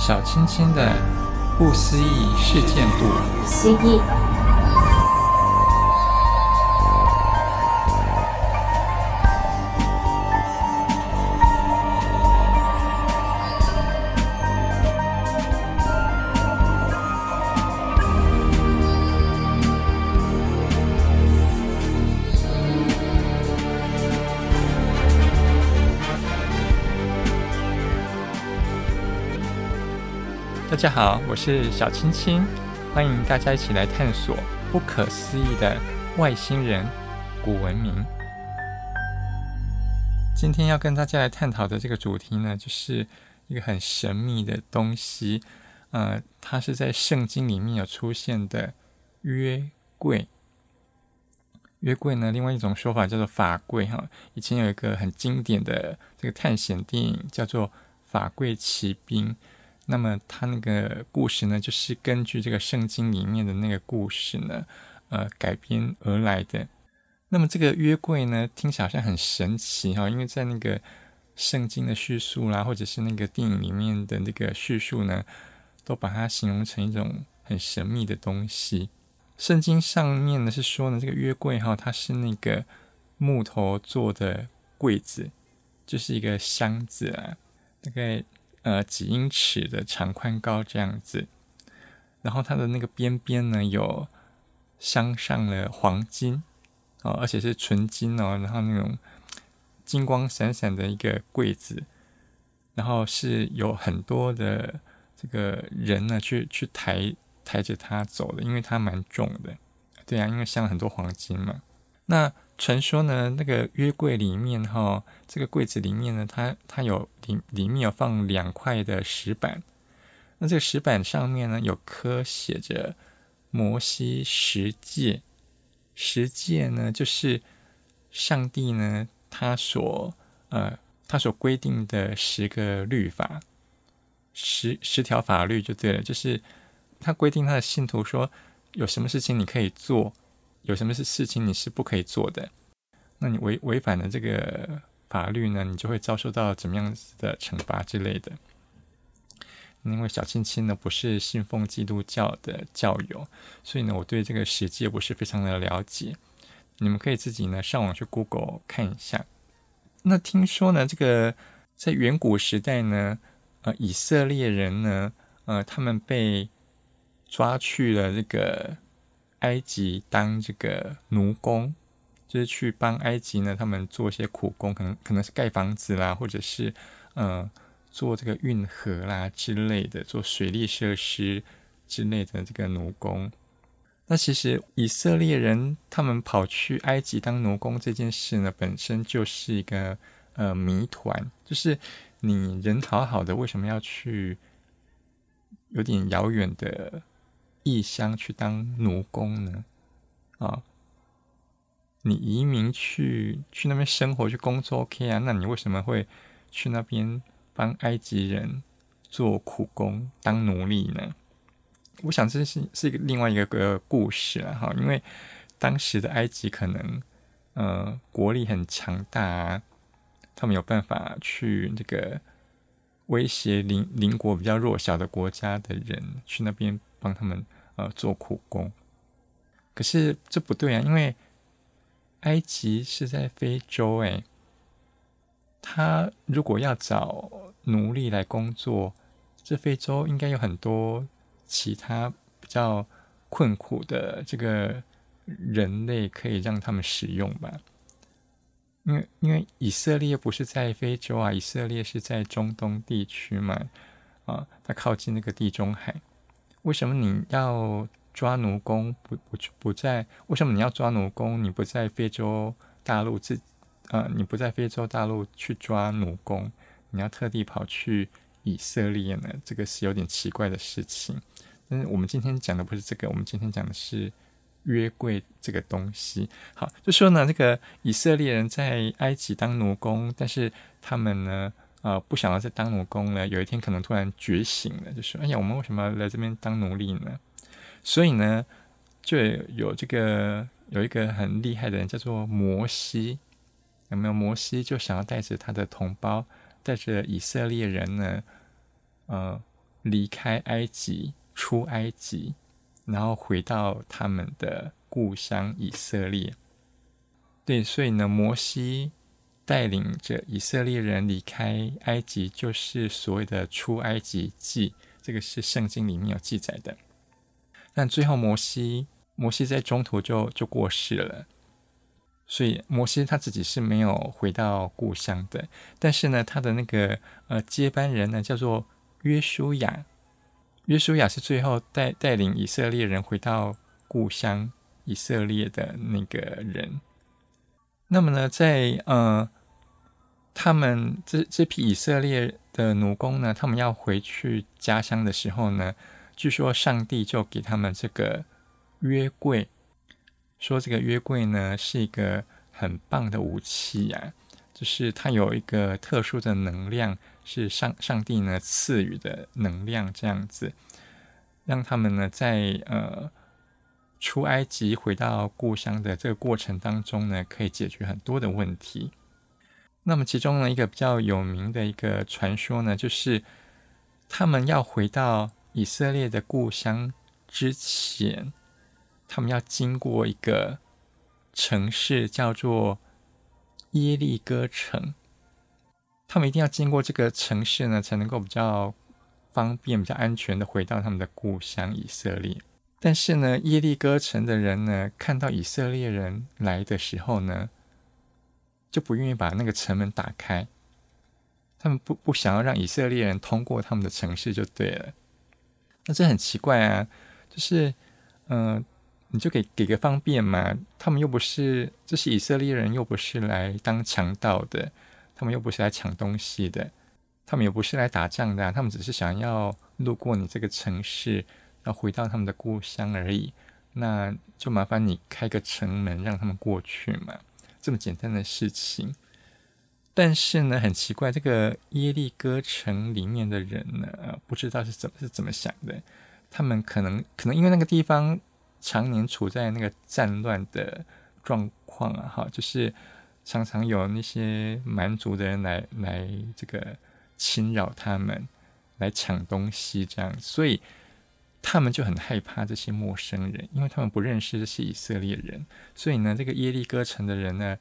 小青青的不思议事件簿。大家好，我是小青青，欢迎大家一起来探索不可思议的外星人古文明。今天要跟大家来探讨的这个主题呢，就是一个很神秘的东西，呃，它是在圣经里面有出现的约柜。约柜呢，另外一种说法叫做法柜哈。以前有一个很经典的这个探险电影叫做《法柜奇兵》。那么他那个故事呢，就是根据这个圣经里面的那个故事呢，呃，改编而来的。那么这个约柜呢，听起来好像很神奇哈，因为在那个圣经的叙述啦，或者是那个电影里面的那个叙述呢，都把它形容成一种很神秘的东西。圣经上面呢是说呢，这个约柜哈，它是那个木头做的柜子，就是一个箱子啊，大概。呃，几英尺的长宽高这样子，然后它的那个边边呢，有镶上了黄金哦，而且是纯金哦，然后那种金光闪闪的一个柜子，然后是有很多的这个人呢去去抬抬着它走的，因为它蛮重的，对啊，因为镶了很多黄金嘛，那。传说呢，那个约柜里面哈，这个柜子里面呢，它它有里里面有放两块的石板，那这个石板上面呢，有刻写着摩西十诫，十诫呢就是上帝呢他所呃他所规定的十个律法，十十条法律就对了，就是他规定他的信徒说有什么事情你可以做。有什么是事情你是不可以做的？那你违违反了这个法律呢，你就会遭受到怎么样子的惩罚之类的。因为小青青呢不是信奉基督教的教友，所以呢我对这个十诫不是非常的了解。你们可以自己呢上网去 Google 看一下。那听说呢，这个在远古时代呢，呃，以色列人呢，呃，他们被抓去了这个。埃及当这个奴工，就是去帮埃及呢，他们做一些苦工，可能可能是盖房子啦，或者是呃做这个运河啦之类的，做水利设施之类的这个奴工。那其实以色列人他们跑去埃及当奴工这件事呢，本身就是一个呃谜团，就是你人好好的，为什么要去有点遥远的？异乡去当奴工呢？啊，你移民去去那边生活去工作 OK 啊？那你为什么会去那边帮埃及人做苦工当奴隶呢？我想这是是一个另外一个个故事了哈，因为当时的埃及可能呃国力很强大啊，他们有办法去这个威胁邻邻国比较弱小的国家的人去那边。帮他们呃做苦工，可是这不对啊，因为埃及是在非洲诶，他如果要找奴隶来工作，这非洲应该有很多其他比较困苦的这个人类可以让他们使用吧？因为因为以色列不是在非洲啊，以色列是在中东地区嘛，啊，它靠近那个地中海。为什么你要抓奴工？不不不在？为什么你要抓奴工？你不在非洲大陆自，呃，你不在非洲大陆去抓奴工，你要特地跑去以色列呢？这个是有点奇怪的事情。但是我们今天讲的不是这个，我们今天讲的是约柜这个东西。好，就说呢，这个以色列人在埃及当奴工，但是他们呢？呃，不想要再当奴工了。有一天可能突然觉醒了，就说：“哎呀，我们为什么要来这边当奴隶呢？”所以呢，就有这个有一个很厉害的人叫做摩西，有没有？摩西就想要带着他的同胞，带着以色列人呢，呃，离开埃及，出埃及，然后回到他们的故乡以色列。对，所以呢，摩西带领着以色列人离开埃及，就是所谓的出埃及记，这个是圣经里面有记载的。但最后，摩西摩西在中途就就过世了，所以摩西他自己是没有回到故乡的。但是呢，他的那个呃接班人呢，叫做约书亚。约书亚是最后带带领以色列人回到故乡以色列的那个人。那么呢，在呃，他们这这批以色列的奴工呢，他们要回去家乡的时候呢，据说上帝就给他们这个约柜，说这个约柜呢是一个很棒的武器呀，就是它有一个特殊的能量，是上上帝呢赐予的能量，这样子，让他们呢在呃。出埃及回到故乡的这个过程当中呢，可以解决很多的问题。那么其中呢，一个比较有名的一个传说呢，就是他们要回到以色列的故乡之前，他们要经过一个城市，叫做耶利哥城。他们一定要经过这个城市呢，才能够比较方便、比较安全的回到他们的故乡以色列。但是呢，耶利哥城的人呢，看到以色列人来的时候呢，就不愿意把那个城门打开。他们不不想要让以色列人通过他们的城市就对了。那这很奇怪啊，就是，嗯、你就给给个方便嘛。他们又不是，这是以色列人，又不是来当强盗的，他们又不是来抢东西的，他们也不是来打仗的，他们只是想要路过你这个城市。要回到他们的故乡而已，那就麻烦你开个城门让他们过去嘛，这么简单的事情。但是呢，很奇怪，这个耶利哥城里面的人呢，不知道是怎么是怎么想的。他们可能可能因为那个地方常年处在那个战乱的状况啊，哈，就是常常有那些蛮族的人来来这个侵扰他们，来抢东西这样，所以。他们就很害怕这些陌生人，因为他们不认识这些以色列人，所以呢，这个耶利哥城的人呢，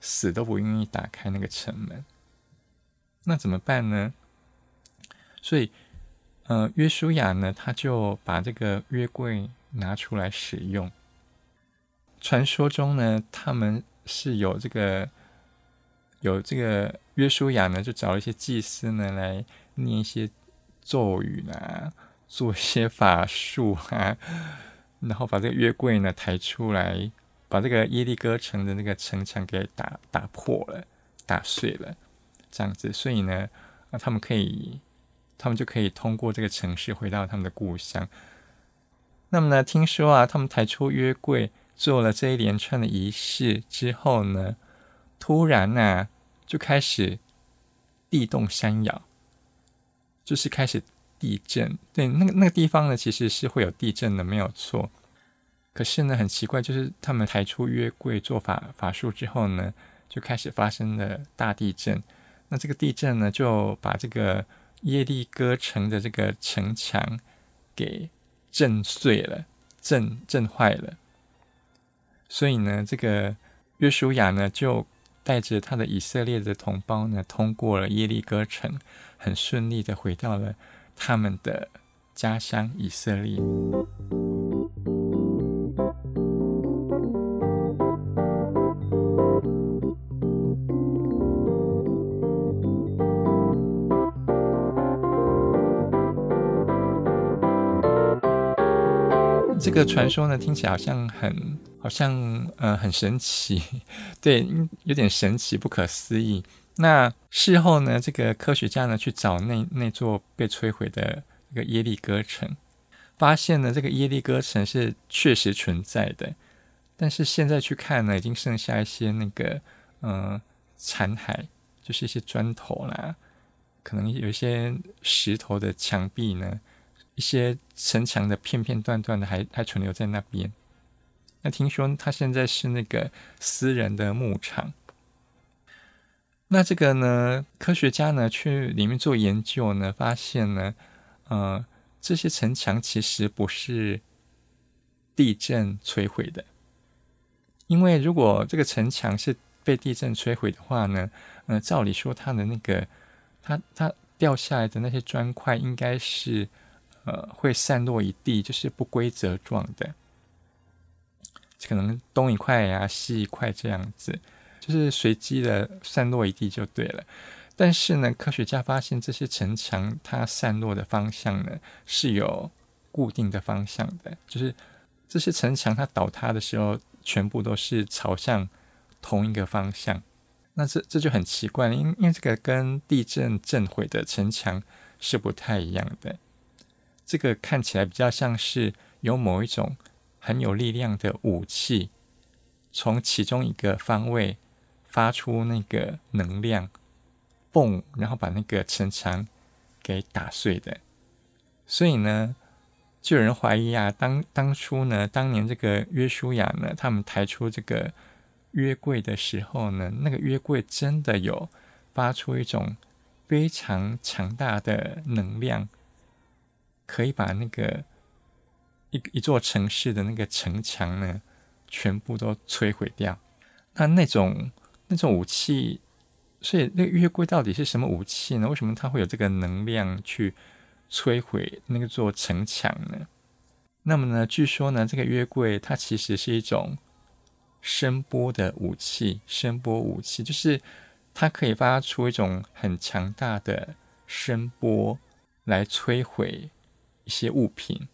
死都不愿意打开那个城门。那怎么办呢？所以，呃，约书亚呢，他就把这个约柜拿出来使用。传说中呢，他们是有这个有这个约书亚呢，就找了一些祭司呢来念一些咒语啊。做一些法术啊，然后把这个约柜呢抬出来，把这个耶利哥城的那个城墙给打打破了，打碎了，这样子，所以呢，啊，他们可以，他们就可以通过这个城市回到他们的故乡。那么呢，听说啊，他们抬出约柜，做了这一连串的仪式之后呢，突然呢，啊，就开始地动山摇，就是开始。地震，对，那个那个地方呢，其实是会有地震的，没有错。可是呢，很奇怪，就是他们抬出约柜做法法术之后呢，就开始发生了大地震。那这个地震呢，就把这个耶利哥城的这个城墙给震碎了，震震坏了。所以呢，这个约书亚呢，就带着他的以色列的同胞呢，通过了耶利哥城，很顺利的回到了。他们的家乡以色列，这个传说呢，听起来好像很，好像呃很神奇，对，有点神奇，不可思议。那事后呢，这个科学家呢去找那那座被摧毁的一个耶利哥城，发现呢这个耶利哥城是确实存在的，但是现在去看呢，已经剩下一些那个嗯残骸，就是一些砖头啦，可能有一些石头的墙壁呢，一些城墙的片片段段的还还存留在那边。那听说他现在是那个私人的牧场。那这个呢，科学家呢去里面做研究呢，发现呢，呃，这些城墙其实不是地震摧毁的，因为如果这个城墙是被地震摧毁的话呢，呃，照理说它的那个它它掉下来的那些砖块应该是呃会散落一地，就是不规则状的，可能东一块呀、西一块这样子，就是随机的散落一地就对了。但是呢，科学家发现这些城墙它散落的方向呢是有固定的方向的，就是这些城墙它倒塌的时候，全部都是朝向同一个方向。那这这就很奇怪，因因为这个跟地震震毁的城墙是不太一样的。这个看起来比较像是有某一种很有力量的武器，从其中一个方位发出那个能量。嘣，然后把那个城墙给打碎的。所以呢，就有人怀疑啊，当当初呢，当年这个约书亚呢，他们抬出这个约柜的时候呢，那个约柜真的有发出一种非常强大的能量，可以把那个一一座城市的那个城墙呢，全部都摧毁掉。那那种那种武器。所以，那个约柜到底是什么武器呢？为什么它会有这个能量去摧毁那个座城墙呢？那么呢，据说呢，这个约柜它其实是一种声波的武器，声波武器就是它可以发出一种很强大的声波来摧毁一些物品。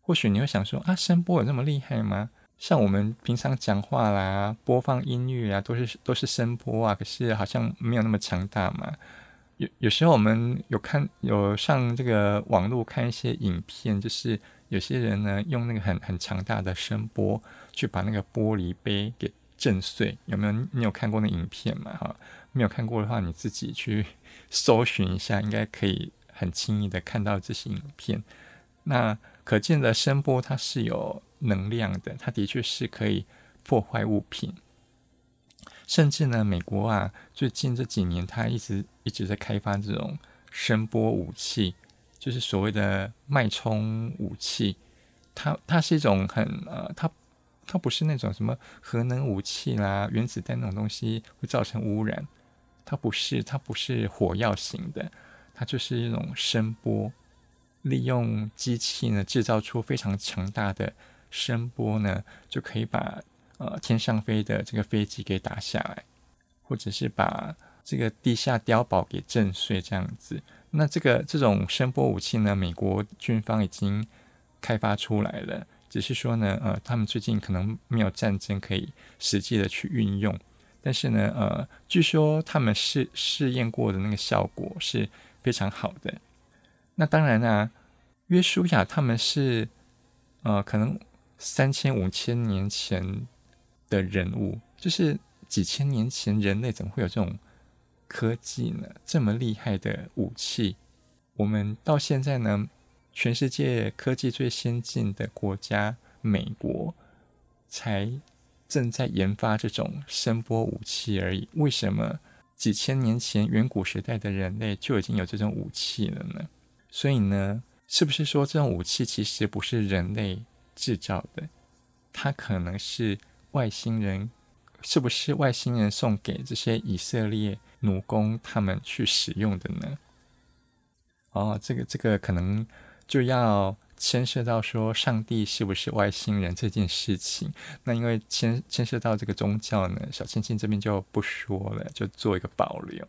或许你会想说啊，声波有那么厉害吗？像我们平常讲话啦、播放音乐啊，都是都是声波啊，可是好像没有那么强大嘛。有有时候我们有看有上这个网络看一些影片，就是有些人呢用那个很很强大的声波去把那个玻璃杯给震碎，有没有？你有看过那影片吗？哈，没有看过的话，你自己去搜寻一下，应该可以很轻易的看到这些影片。那可见的声波它是有。能量的，它的确是可以破坏物品，甚至呢，美国啊，最近这几年，它一直一直在开发这种声波武器，就是所谓的脉冲武器。它它是一种很呃，它它不是那种什么核能武器啦、原子弹那种东西会造成污染，它不是，它不是火药型的，它就是一种声波，利用机器呢制造出非常强大的。声波呢，就可以把呃天上飞的这个飞机给打下来，或者是把这个地下碉堡给震碎这样子。那这个这种声波武器呢，美国军方已经开发出来了，只是说呢，呃，他们最近可能没有战争可以实际的去运用。但是呢，呃，据说他们试试验过的那个效果是非常好的。那当然啊，约书亚他们是呃可能。三千五千年前的人物，就是几千年前人类怎么会有这种科技呢？这么厉害的武器，我们到现在呢，全世界科技最先进的国家美国，才正在研发这种声波武器而已。为什么几千年前远古时代的人类就已经有这种武器了呢？所以呢，是不是说这种武器其实不是人类制造的，它可能是外星人，是不是外星人送给这些以色列奴工他们去使用的呢？哦，这个这个可能就要牵涉到说上帝是不是外星人这件事情。那因为牵牵涉到这个宗教呢，小青青这边就不说了，就做一个保留。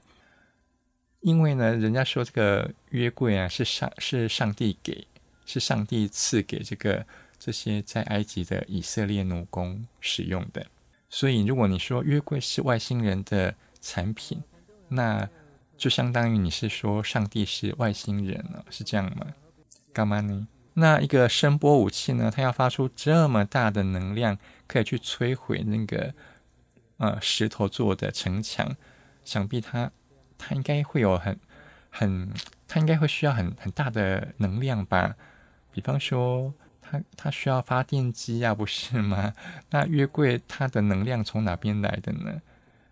因为呢，人家说这个约柜啊是上是上帝给，是上帝赐给这个。这些在埃及的以色列奴工使用的，所以如果你说约柜是外星人的产品，那就相当于你是说上帝是外星人了，是这样吗？干嘛呢？那一个声波武器呢？它要发出这么大的能量，可以去摧毁那个呃石头做的城墙，想必它它应该会有很很，它应该会需要很很大的能量吧？比方说。它它需要发电机呀，不是吗？那约柜它的能量从哪边来的呢？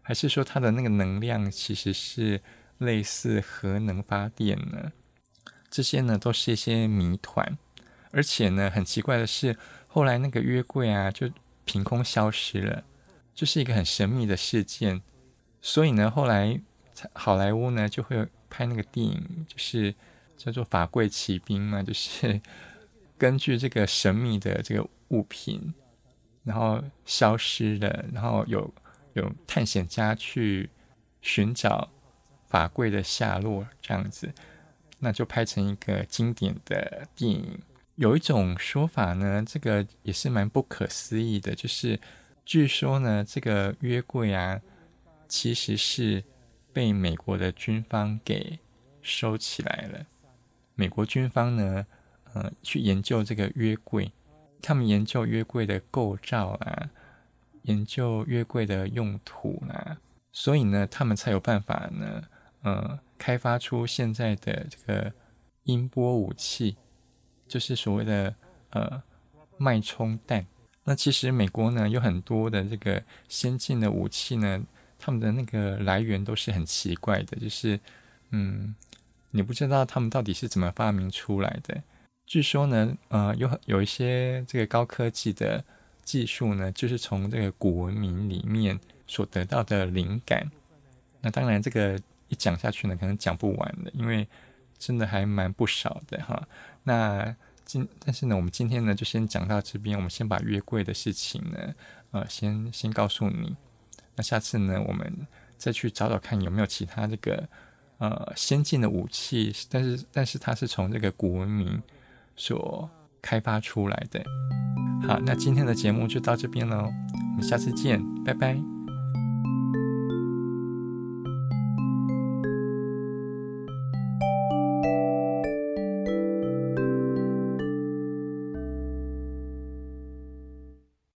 还是说它的那个能量其实是类似核能发电呢？这些呢都是一些谜团。而且呢，很奇怪的是，后来那个约柜啊，就凭空消失了，就是一个很神秘的事件。所以呢，后来好莱坞呢就会拍那个电影，就是叫做《法柜奇兵》嘛，就是根据这个神秘的这个物品，然后消失了，然后有有探险家去寻找法柜的下落，这样子，那就拍成一个经典的电影。有一种说法呢，这个也是蛮不可思议的，就是据说呢，这个约柜啊。其实是被美国的军方给收起来了。美国军方呢，呃，去研究这个约柜，他们研究约柜的构造啊，研究约柜的用途啊，所以呢，他们才有办法呢，呃，开发出现在的这个音波武器，就是所谓的呃脉冲弹。那其实美国呢，有很多的这个先进的武器呢。他们的那个来源都是很奇怪的，就是，嗯，你不知道他们到底是怎么发明出来的。据说呢，呃，有有一些这个高科技的技术呢，就是从这个古文明里面所得到的灵感。那当然，这个一讲下去呢，可能讲不完的，因为真的还蛮不少的哈。那今但是呢，我们今天呢就先讲到这边，我们先把约柜的事情呢，呃，先先告诉你。那下次呢，我们再去找找看有没有其他这个呃先进的武器，但是但是它是从这个古文明所开发出来的。好，那今天的节目就到这边了，我们下次见，拜拜。